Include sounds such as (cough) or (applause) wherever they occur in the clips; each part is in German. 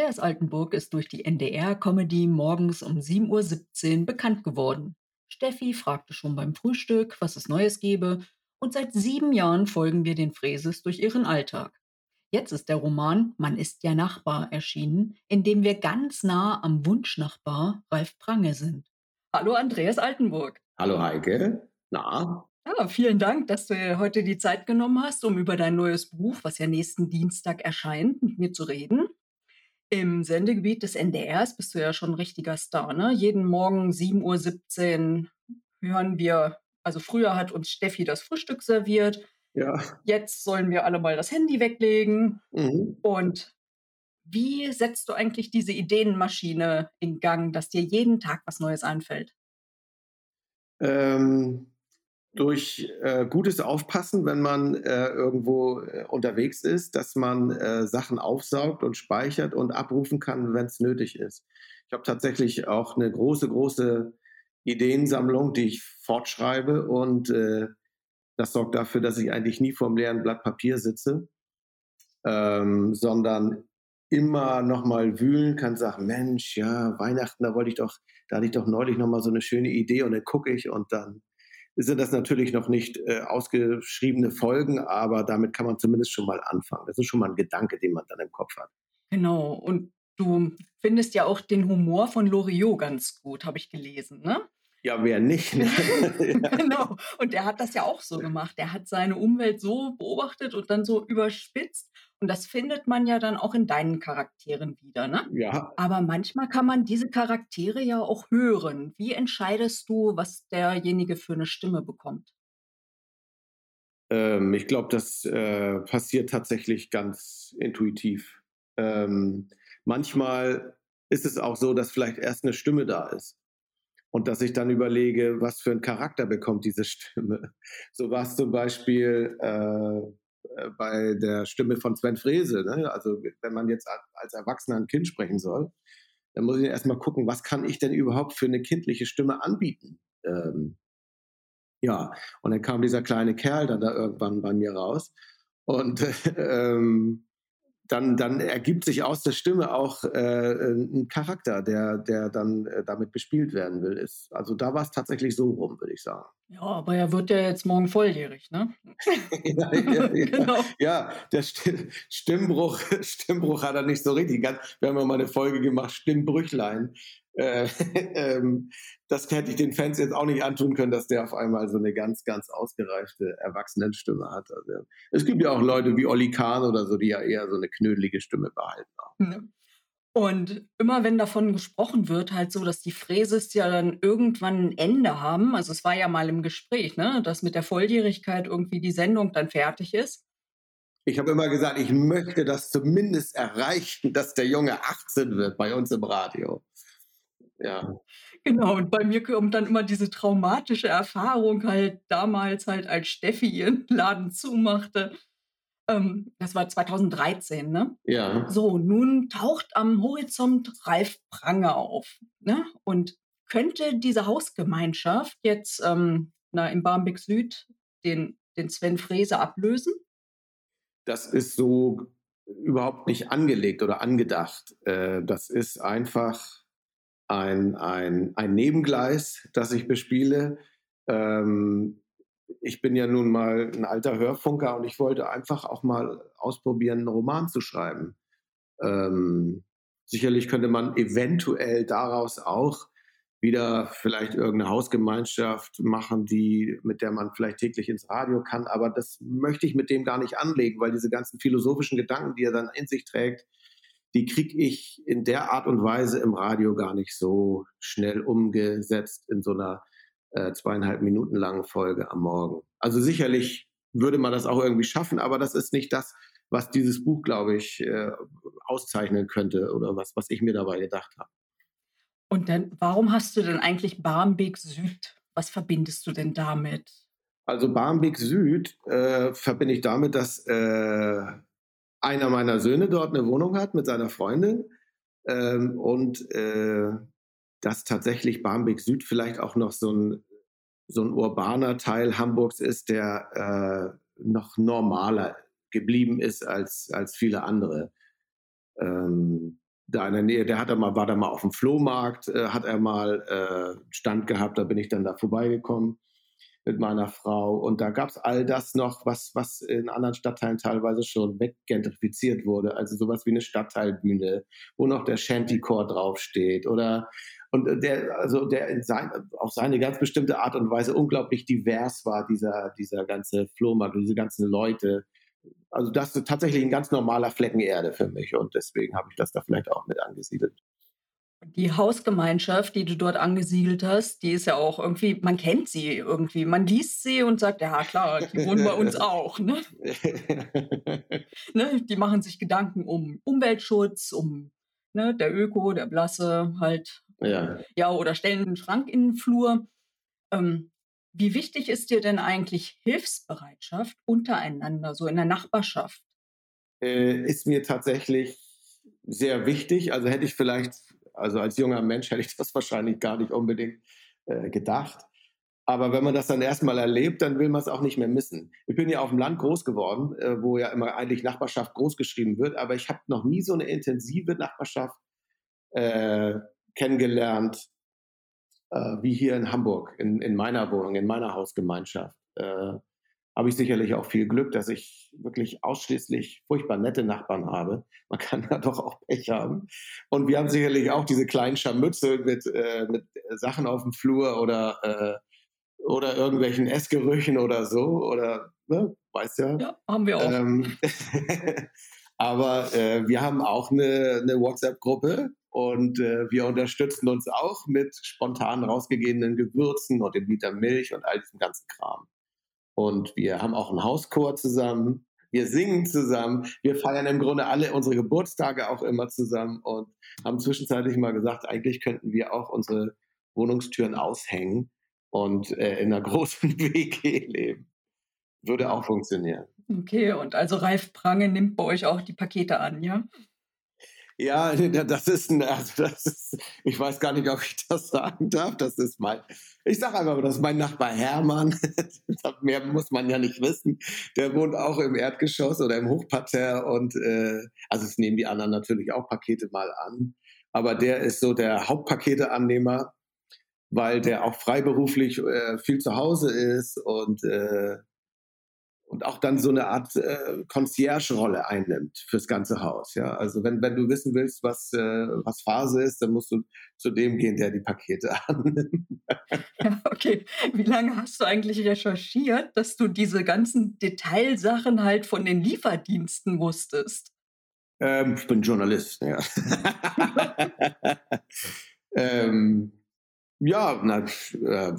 Andreas Altenburg ist durch die NDR-Comedy morgens um 7.17 Uhr bekannt geworden. Steffi fragte schon beim Frühstück, was es Neues gebe, und seit sieben Jahren folgen wir den Fräses durch ihren Alltag. Jetzt ist der Roman Man ist ja Nachbar erschienen, in dem wir ganz nah am Wunschnachbar Ralf Prange sind. Hallo Andreas Altenburg. Hallo Heike. Na? Ja, vielen Dank, dass du dir heute die Zeit genommen hast, um über dein neues Buch, was ja nächsten Dienstag erscheint, mit mir zu reden. Im Sendegebiet des NDRs bist du ja schon ein richtiger Star, ne? Jeden Morgen 7.17 Uhr hören wir, also früher hat uns Steffi das Frühstück serviert. Ja. Jetzt sollen wir alle mal das Handy weglegen. Mhm. Und wie setzt du eigentlich diese Ideenmaschine in Gang, dass dir jeden Tag was Neues einfällt? Ähm, durch äh, gutes Aufpassen, wenn man äh, irgendwo äh, unterwegs ist, dass man äh, Sachen aufsaugt und speichert und abrufen kann, wenn es nötig ist. Ich habe tatsächlich auch eine große, große Ideensammlung, die ich fortschreibe und äh, das sorgt dafür, dass ich eigentlich nie vor einem leeren Blatt Papier sitze, ähm, sondern immer nochmal wühlen kann, sagen, Mensch, ja, Weihnachten, da wollte ich doch, da hatte ich doch neulich nochmal so eine schöne Idee und dann gucke ich und dann sind das natürlich noch nicht äh, ausgeschriebene Folgen, aber damit kann man zumindest schon mal anfangen. Das ist schon mal ein Gedanke, den man dann im Kopf hat. Genau. Und du findest ja auch den Humor von Loriot ganz gut, habe ich gelesen, ne? Ja, wer nicht? Ne? (laughs) genau. Und er hat das ja auch so gemacht. Er hat seine Umwelt so beobachtet und dann so überspitzt. Und das findet man ja dann auch in deinen Charakteren wieder, ne? Ja. Aber manchmal kann man diese Charaktere ja auch hören. Wie entscheidest du, was derjenige für eine Stimme bekommt? Ähm, ich glaube, das äh, passiert tatsächlich ganz intuitiv. Ähm, manchmal ist es auch so, dass vielleicht erst eine Stimme da ist und dass ich dann überlege, was für einen Charakter bekommt diese Stimme. So war es zum Beispiel äh, bei der Stimme von Sven Frese. Ne? Also wenn man jetzt als Erwachsener ein Kind sprechen soll, dann muss ich erstmal gucken, was kann ich denn überhaupt für eine kindliche Stimme anbieten. Ähm, ja, und dann kam dieser kleine Kerl dann da irgendwann bei mir raus. Und (laughs) ähm, dann, dann ergibt sich aus der Stimme auch äh, ein Charakter, der, der dann äh, damit bespielt werden will. Ist, also da war es tatsächlich so rum, würde ich sagen. Ja, aber er wird ja jetzt morgen volljährig, ne? (laughs) ja, ja, genau. ja, der Stimmbruch, (laughs) Stimmbruch hat er nicht so richtig. Wir haben ja mal eine Folge gemacht, Stimmbrüchlein. Äh, (laughs) ähm, das hätte ich den Fans jetzt auch nicht antun können, dass der auf einmal so eine ganz, ganz ausgereifte Erwachsenenstimme hat. Also, es gibt ja auch Leute wie Olli Kahn oder so, die ja eher so eine knödelige Stimme behalten haben. Und immer wenn davon gesprochen wird, halt so, dass die Fräses ja dann irgendwann ein Ende haben, also es war ja mal im Gespräch, ne, dass mit der Volljährigkeit irgendwie die Sendung dann fertig ist. Ich habe immer gesagt, ich möchte das zumindest erreichen, dass der Junge 18 wird bei uns im Radio. Ja. (laughs) Genau, und bei mir kommt dann immer diese traumatische Erfahrung halt damals halt, als Steffi ihren (laughs) Laden zumachte. Ähm, das war 2013, ne? Ja. So, nun taucht am Horizont Ralf Pranger auf, ne? Und könnte diese Hausgemeinschaft jetzt ähm, na, im Barmbek Süd den, den Sven Frese ablösen? Das ist so überhaupt nicht angelegt oder angedacht. Äh, das ist einfach ein, ein, ein Nebengleis, das ich bespiele. Ähm, ich bin ja nun mal ein alter Hörfunker und ich wollte einfach auch mal ausprobieren, einen Roman zu schreiben. Ähm, sicherlich könnte man eventuell daraus auch wieder vielleicht irgendeine Hausgemeinschaft machen, die, mit der man vielleicht täglich ins Radio kann. Aber das möchte ich mit dem gar nicht anlegen, weil diese ganzen philosophischen Gedanken, die er dann in sich trägt, die kriege ich in der Art und Weise im Radio gar nicht so schnell umgesetzt in so einer äh, zweieinhalb Minuten langen Folge am Morgen. Also sicherlich würde man das auch irgendwie schaffen, aber das ist nicht das, was dieses Buch, glaube ich, äh, auszeichnen könnte oder was, was ich mir dabei gedacht habe. Und dann, warum hast du denn eigentlich Barmbek Süd? Was verbindest du denn damit? Also Barmbek Süd äh, verbinde ich damit, dass äh, einer meiner Söhne dort eine Wohnung hat mit seiner Freundin ähm, und äh, dass tatsächlich Barmbek Süd vielleicht auch noch so ein, so ein urbaner Teil Hamburgs ist, der äh, noch normaler geblieben ist als, als viele andere. Ähm, da in der Nähe, der hat er mal, war da mal auf dem Flohmarkt, äh, hat er mal äh, Stand gehabt, da bin ich dann da vorbeigekommen mit meiner Frau. Und da gab es all das noch, was, was in anderen Stadtteilen teilweise schon weggentrifiziert wurde. Also sowas wie eine Stadtteilbühne, wo noch der Shantycore draufsteht oder und der, also der in sein, auf seine ganz bestimmte Art und Weise unglaublich divers war, dieser, dieser ganze Flohmarkt, diese ganzen Leute. Also das ist tatsächlich ein ganz normaler Flecken Erde für mich und deswegen habe ich das da vielleicht auch mit angesiedelt. Die Hausgemeinschaft, die du dort angesiedelt hast, die ist ja auch irgendwie, man kennt sie irgendwie. Man liest sie und sagt, ja klar, die wohnen bei uns (laughs) auch. Ne? (laughs) ne? Die machen sich Gedanken um Umweltschutz, um ne, der Öko, der Blasse halt. Ja. ja, oder stellen einen Schrank in den Flur. Ähm, wie wichtig ist dir denn eigentlich Hilfsbereitschaft untereinander, so in der Nachbarschaft? Äh, ist mir tatsächlich sehr wichtig. Also hätte ich vielleicht also als junger Mensch hätte ich (laughs) das wahrscheinlich gar nicht unbedingt äh, gedacht. Aber wenn man das dann erstmal erlebt, dann will man es auch nicht mehr missen. Ich bin ja auf dem Land groß geworden, äh, wo ja immer eigentlich Nachbarschaft groß geschrieben wird, aber ich habe noch nie so eine intensive Nachbarschaft äh, kennengelernt äh, wie hier in Hamburg, in, in meiner Wohnung, in meiner Hausgemeinschaft. Habe ich sicherlich auch viel Glück, dass ich wirklich ausschließlich furchtbar nette Nachbarn habe. Man kann (laughs) da doch auch Pech haben. Und wir haben sicherlich auch diese kleinen Scharmützel mit, äh, mit Sachen auf dem Flur oder, äh, oder irgendwelchen Essgerüchen oder so. Oder, ne, weißt ja. Ja, haben wir auch. Ähm, (laughs) aber äh, wir haben auch eine, eine WhatsApp-Gruppe und äh, wir unterstützen uns auch mit spontan rausgegebenen Gewürzen und dem Liter Milch und all diesem ganzen Kram. Und wir haben auch einen Hauschor zusammen. Wir singen zusammen. Wir feiern im Grunde alle unsere Geburtstage auch immer zusammen und haben zwischenzeitlich mal gesagt, eigentlich könnten wir auch unsere Wohnungstüren aushängen und äh, in einer (laughs) großen WG leben. Würde auch funktionieren. Okay, und also Ralf Prange nimmt bei euch auch die Pakete an, ja? (laughs) Ja, das ist ein, also das ist, ich weiß gar nicht, ob ich das sagen darf. Das ist mein, ich sage einfach, das ist mein Nachbar Hermann. (laughs) Mehr muss man ja nicht wissen. Der wohnt auch im Erdgeschoss oder im Hochparterre und äh, also es nehmen die anderen natürlich auch Pakete mal an. Aber der ist so der Hauptpaketeannehmer, weil der auch freiberuflich äh, viel zu Hause ist und äh, und auch dann so eine Art äh, Concierge-Rolle einnimmt fürs ganze Haus. Ja, also wenn, wenn du wissen willst, was, äh, was Phase ist, dann musst du zu dem gehen, der die Pakete (laughs) annimmt. ja, (laughs) okay. Wie lange hast du eigentlich recherchiert, dass du diese ganzen Detailsachen halt von den Lieferdiensten wusstest? Ähm, ich bin Journalist, ja. (laughs) ähm, ja, na, äh,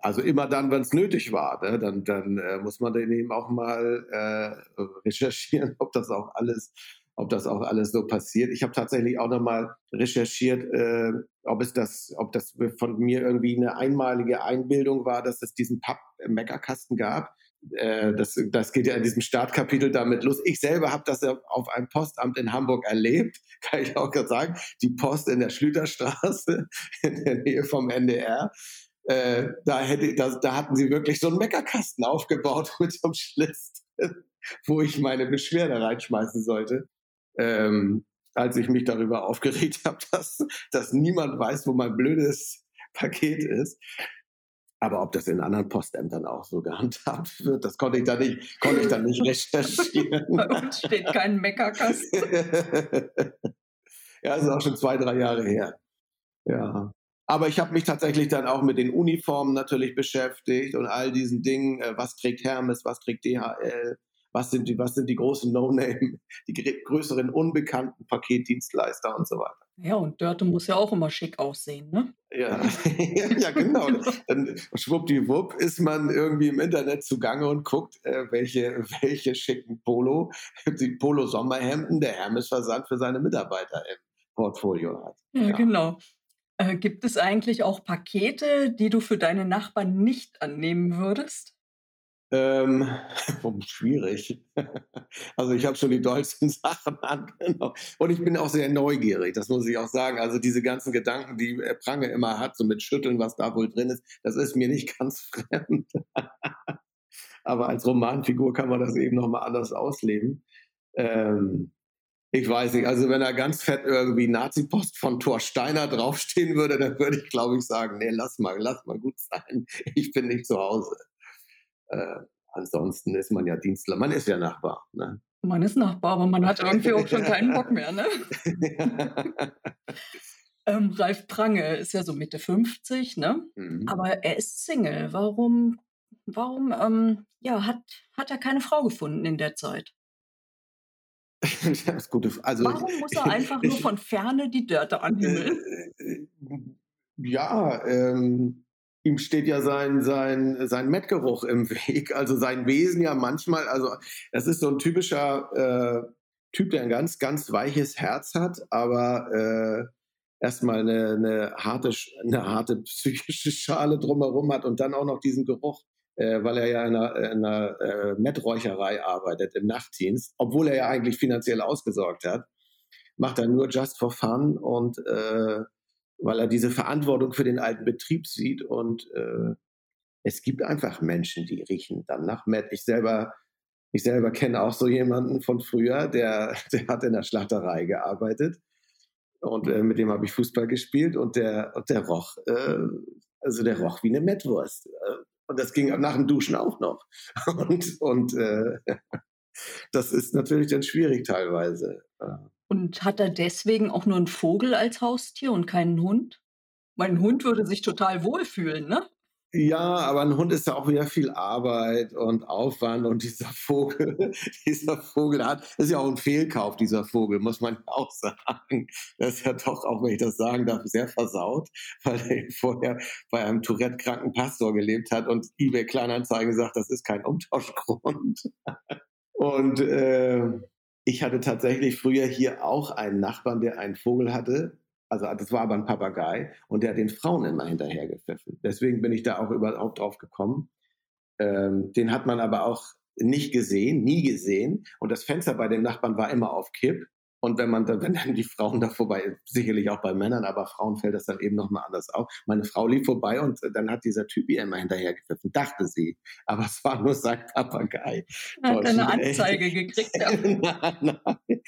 also immer dann, wenn es nötig war, ne? dann, dann äh, muss man dann eben auch mal äh, recherchieren, (laughs) ob das auch alles, ob das auch alles so passiert. Ich habe tatsächlich auch nochmal recherchiert, äh, ob es das, ob das von mir irgendwie eine einmalige Einbildung war, dass es diesen Papp-Meckerkasten gab äh, das, das geht ja in diesem Startkapitel damit los. Ich selber habe das ja auf einem Postamt in Hamburg erlebt, (laughs) kann ich auch gerade sagen. Die Post in der Schlüterstraße (laughs) in der Nähe vom NDR. Äh, da, hätte, da, da hatten sie wirklich so einen Meckerkasten aufgebaut (laughs) mit so einem Schlitz, wo ich meine Beschwerde reinschmeißen sollte. Ähm, als ich mich darüber aufgeregt habe, dass, dass niemand weiß, wo mein blödes Paket ist. Aber ob das in anderen Postämtern auch so gehandhabt wird, das konnte ich da nicht, konnte ich dann nicht (laughs) recherchieren. Bei uns steht kein Meckerkasten. (laughs) ja, das ist auch schon zwei, drei Jahre her. Ja. Aber ich habe mich tatsächlich dann auch mit den Uniformen natürlich beschäftigt und all diesen Dingen, äh, was trägt Hermes, was trägt DHL, was sind die, was sind die großen No-Name, die größeren unbekannten Paketdienstleister und so weiter. Ja, und Dörte muss ja auch immer schick aussehen, ne? Ja, (laughs) ja genau. Dann schwuppdiwupp ist man irgendwie im Internet zugange und guckt, äh, welche, (laughs) welche schicken Polo, (laughs) die Polo-Sommerhemden der Hermes-Versand für seine Mitarbeiter im Portfolio hat. Ja, ja. genau. Äh, gibt es eigentlich auch Pakete, die du für deine Nachbarn nicht annehmen würdest? Ähm, (laughs) schwierig. (laughs) Also ich habe schon die dollsten (laughs) Sachen angenommen. Und ich bin auch sehr neugierig, das muss ich auch sagen. Also diese ganzen Gedanken, die Prange immer hat, so mit Schütteln, was da wohl drin ist, das ist mir nicht ganz fremd. Aber als Romanfigur kann man das eben nochmal anders ausleben. Ähm, Ich weiß nicht, also wenn da ganz fett irgendwie Nazi-Post von Thor Steiner draufstehen würde, dann würde ich, glaube ich, sagen, nee, lass mal, lass mal gut sein. Ich bin nicht zu Hause. Äh, ansonsten ist man ja Dienstler, man ist ja Nachbar. Ne? Man ist Nachbar, aber man hat irgendwie auch schon keinen Bock mehr, ne? (laughs) ähm, Ralf Prange ist ja so Mitte 50, ne? Mhm. Aber er ist Single. Warum, warum ähm, ja, hat, hat er keine Frau gefunden in der Zeit? (laughs) das ist gute also, Warum muss er einfach nur von Ferne die Dörte anhimmeln? Äh, äh, ja, ähm, ihm steht ja sein, sein, sein Mettgeruch im Weg, also sein Wesen ja manchmal, also das ist so ein typischer äh, Typ, der ein ganz, ganz weiches Herz hat, aber äh, erstmal eine, eine, harte, eine harte psychische Schale drumherum hat und dann auch noch diesen Geruch äh, weil er ja in einer, in einer äh, Metträucherei arbeitet im Nachtdienst, obwohl er ja eigentlich finanziell ausgesorgt hat, macht er nur just for fun und äh, weil er diese Verantwortung für den alten Betrieb sieht und äh, es gibt einfach Menschen, die riechen dann nach Mett. Ich selber, ich selber kenne auch so jemanden von früher, der, (laughs) der hat in der Schlachterei gearbeitet und äh, mit dem habe ich Fußball gespielt und der, und der roch, äh, also der roch wie eine Mettwurst. Äh, und das ging nach dem Duschen auch noch. (laughs) Und, und äh, (laughs) das ist natürlich dann schwierig teilweise. Und hat er deswegen auch nur einen Vogel als Haustier und keinen Hund? Mein Hund würde sich total wohlfühlen, ne? Ja, aber ein Hund ist ja auch wieder viel Arbeit und Aufwand und dieser Vogel, (laughs) dieser Vogel hat, ist ja auch ein Fehlkauf, dieser Vogel, muss man auch sagen. Das ist ja doch, auch wenn ich das sagen darf, sehr versaut, weil er vorher bei einem Tourette-kranken Pastor gelebt hat und eBay Kleinanzeigen sagt, das ist kein Umtauschgrund. (laughs) Und äh, ich hatte tatsächlich früher hier auch einen Nachbarn, der einen Vogel hatte also das war aber ein Papagei und der hat den Frauen immer hinterhergepfiffen. Deswegen bin ich da auch überhaupt drauf gekommen. Ähm, den hat man aber auch nicht gesehen, nie gesehen. Und das Fenster bei den Nachbarn war immer auf Kipp. Und wenn man dann, wenn dann die Frauen da vorbei, sicherlich auch bei Männern, aber Frauen fällt das dann eben nochmal anders auf. Meine Frau lief vorbei und dann hat dieser Typ ihr immer hinterhergepfiffen, dachte sie. Aber es war nur sein Papagei. Hat eine Anzeige gekriegt. Ja. (laughs) nein, nein.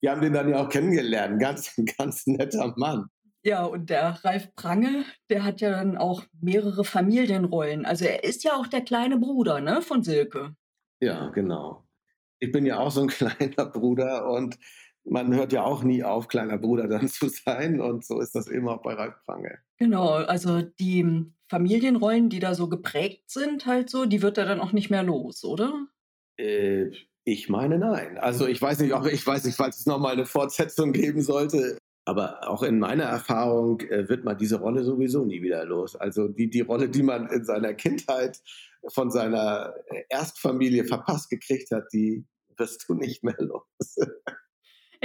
Wir haben den dann ja auch kennengelernt. Ganz, ganz netter Mann. Ja, und der Ralf Prange, der hat ja dann auch mehrere Familienrollen. Also er ist ja auch der kleine Bruder, ne, von Silke. Ja, genau. Ich bin ja auch so ein (laughs) kleiner Bruder und man hört ja auch nie auf, kleiner Bruder dann zu sein. Und so ist das eben auch bei Ralf Prange. Genau, also die Familienrollen, die da so geprägt sind, halt so, die wird er dann auch nicht mehr los, oder? Äh, ich meine nein. Also ich weiß nicht, auch ich weiß nicht, falls es nochmal eine Fortsetzung geben sollte. Aber auch in meiner Erfahrung äh, wird man diese Rolle sowieso nie wieder los. Also die, die Rolle, die man in seiner Kindheit von seiner Erstfamilie verpasst gekriegt hat, die wirst du nicht mehr los. (laughs)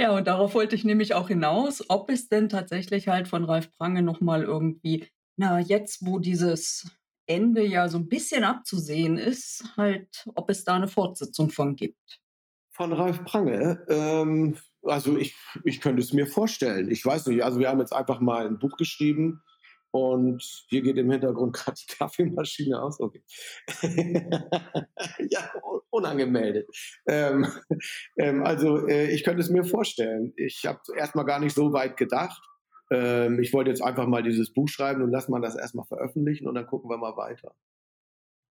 Ja, und darauf wollte ich nämlich auch hinaus, ob es denn tatsächlich halt von Ralf Prange nochmal irgendwie, na, jetzt, wo dieses Ende ja so ein bisschen abzusehen ist, halt, ob es da eine Fortsetzung von gibt. Von Ralf Prange? Ähm, also ich, ich könnte es mir vorstellen. Ich weiß nicht, also wir haben jetzt einfach mal ein Buch geschrieben, und hier geht im Hintergrund (laughs) gerade die Kaffeemaschine aus. Okay. (laughs) ja, unangemeldet. Ähm, (laughs) ähm, also äh, ich könnte es mir vorstellen. Ich habe erstmal gar nicht so weit gedacht. Ähm, ich wollte jetzt einfach mal dieses Buch schreiben und lass mal das erstmal veröffentlichen und dann gucken wir mal weiter.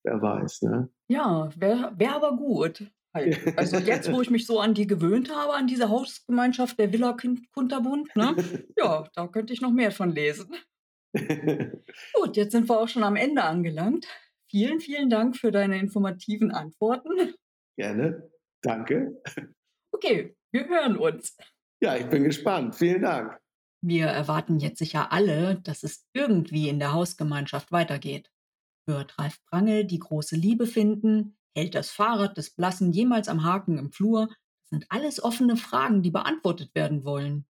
Wer weiß, ne? Ja, wäre wär aber gut. Halt. Also jetzt, wo ich mich so an die gewöhnt habe, an diese Hausgemeinschaft der Villa Kunterbund, ne? Ja, da könnte ich noch mehr von lesen. (laughs) Gut, jetzt sind wir auch schon am Ende angelangt. Vielen, vielen Dank für deine informativen Antworten. Gerne. Danke. Okay, wir hören uns. Ja, ich bin gespannt. Vielen Dank. Wir erwarten jetzt sicher alle, dass es irgendwie in der Hausgemeinschaft weitergeht. Wird Ralf Prangel die große Liebe finden? Hält das Fahrrad des Blassen jemals am Haken im Flur? Das sind alles offene Fragen, die beantwortet werden wollen.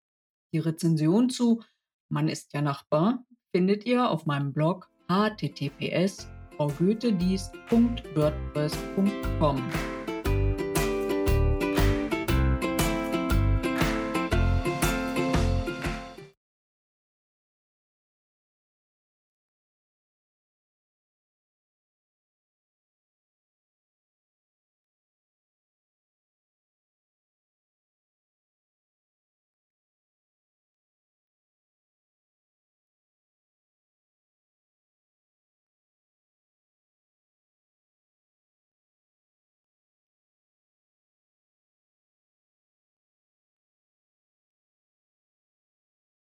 Die Rezension zu Man ist ja Nachbar findet ihr auf meinem Blog https fraugoetheliest.wordpress.com.